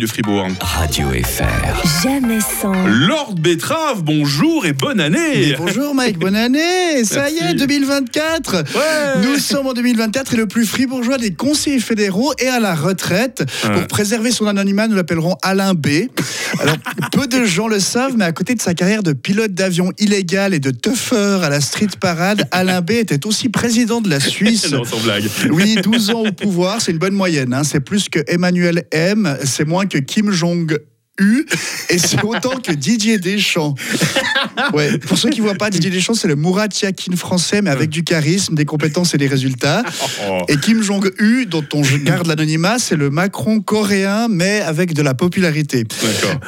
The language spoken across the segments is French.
du Fribourg. Radio FR. Jamais sans. Lord Betrave, bonjour et bonne année. Bonjour Mike, bonne année Ça y est, Merci. 2024 Ouais. Nous sommes en 2024 et le plus fribourgeois des conseillers fédéraux est à la retraite. Ouais. Pour préserver son anonymat, nous l'appellerons Alain B. Alors, peu de gens le savent, mais à côté de sa carrière de pilote d'avion illégal et de tuffeur à la street parade, Alain B était aussi président de la Suisse. Non, sans blague. Oui, 12 ans au pouvoir, c'est une bonne moyenne. hein. C'est plus que Emmanuel M, c'est moins Kim Jong. U et c'est autant que Didier Deschamps. Ouais. Pour ceux qui ne voient pas, Didier Deschamps, c'est le Murat Yakin français, mais avec du charisme, des compétences et des résultats. Et Kim Jong-u, dont on garde l'anonymat, c'est le Macron coréen, mais avec de la popularité.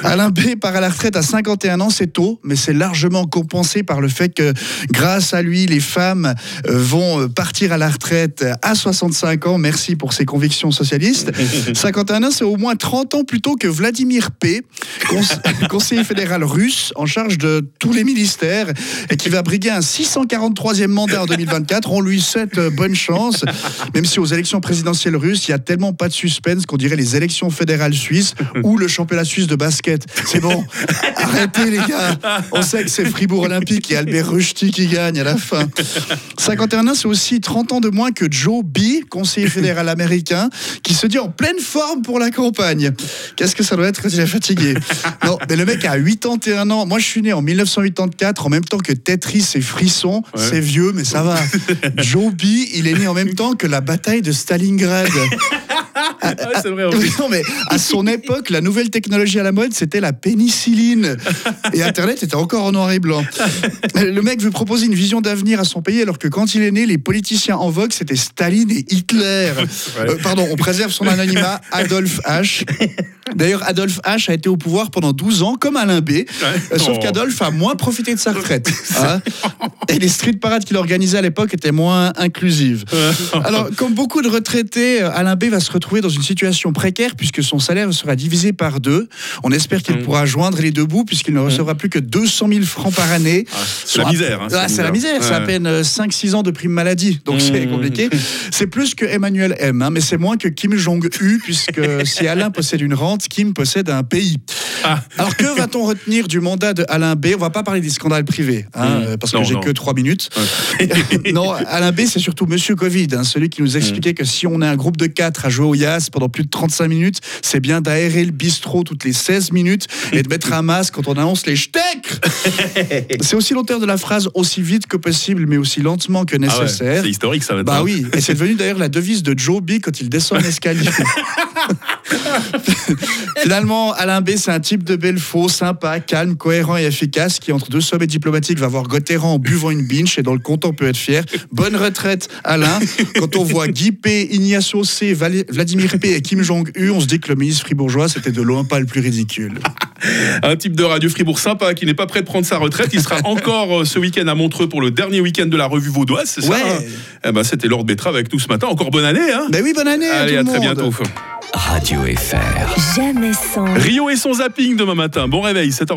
Alain B part à la retraite à 51 ans, c'est tôt, mais c'est largement compensé par le fait que grâce à lui, les femmes euh, vont euh, partir à la retraite à 65 ans. Merci pour ses convictions socialistes. 51 ans, c'est au moins 30 ans plus tôt que Vladimir P, cons- conseiller fédéral russe en charge de tous les ministères et qui va briguer un 643e mandat en 2024. On lui souhaite euh, bonne chance, même si aux élections présidentielles russes, il y a tellement pas de suspense qu'on dirait les élections fédérales suisses ou le championnat suisse de basket. C'est bon, arrêtez les gars. On sait que c'est Fribourg Olympique et Albert Rusty qui gagne à la fin. 51 ans, c'est aussi 30 ans de moins que Joe B, conseiller fédéral américain, qui se dit en pleine forme pour la campagne. Qu'est-ce que ça doit être quand il est fatigué Non, mais le mec a 81 ans. Moi, je suis né en 1984, en même temps que Tetris et Frisson. Ouais. C'est vieux, mais ça va. Joe B, il est né en même temps que la bataille de Stalingrad. Ah ouais, c'est vrai. en Oui, plus. non, mais à son époque, la nouvelle technologie à la mode, c'était la pénicilline. Et Internet était encore en noir et blanc. Le mec veut proposer une vision d'avenir à son pays, alors que quand il est né, les politiciens en vogue, c'était Staline et Hitler. Euh, pardon, on préserve son anonymat, Adolphe H. D'ailleurs, Adolphe H a été au pouvoir pendant 12 ans, comme Alain B. Euh, sauf Oh. qu'Adolphe a moins profité de sa retraite. hein. Et les street parades qu'il organisait à l'époque étaient moins inclusives. Alors, comme beaucoup de retraités, euh, Alain B va se retrouver dans une situation précaire puisque son salaire sera divisé par deux. On espère qu'il Mm. pourra joindre les deux bouts puisqu'il ne recevra plus que 200 000 francs par année. Ah, c'est la misère. hein, Ah, c'est la misère, c'est à peine 5-6 ans de prime maladie, donc c'est Mm. compliqué. C'est plus que Emmanuel M, hein, mais c'est moins que Kim Jong-u, puisque si Alain possède une rente, Kim possède un pays. Ah. Alors que va-t-on retenir du mandat de Alain B? On va pas parler des scandales privés, hein, Mm. euh, parce que j'ai que 3 minutes. non, Alain B, c'est surtout Monsieur Covid, hein, celui qui nous expliquait que si on est un groupe de 4 à jouer au Yas pendant plus de 35 minutes, c'est bien d'aérer le bistrot toutes les 16 minutes et de mettre un masque quand on annonce les steaks C'est aussi l'auteur de la phrase aussi vite que possible, mais aussi lentement que Ah ouais, nécessaire. c'est historique, ça va être. Bah oui, et c'est devenu d'ailleurs la devise de Joe B quand il descend l'escalier. Finalement, Alain B, c'est un type de Belfaux, sympa, calme, cohérent et efficace qui, entre deux sommets diplomatiques, va voir Gauthieron en buvant une binge et dans le compte, on peut être fier. Bonne retraite, Alain. Quand on voit Guy P, Ignacio C, Val- Vladimir P et Kim Jong-u, on se dit que le ministre fribourgeois, c'était de loin pas le plus ridicule. Un type de Radio Fribourg sympa qui n'est pas prêt de prendre sa retraite. Il sera encore euh, ce week-end à Montreux pour le dernier week-end de la revue vaudoise, c'est ça hein? Eh ben, C'était Lord Betrave avec nous ce matin. Encore bonne année. Hein? Ben oui, bonne année Allez, à à tout le très monde. bientôt. Radio FR. Jamais sans. Rio et son zapping demain matin. Bon réveil, 7h.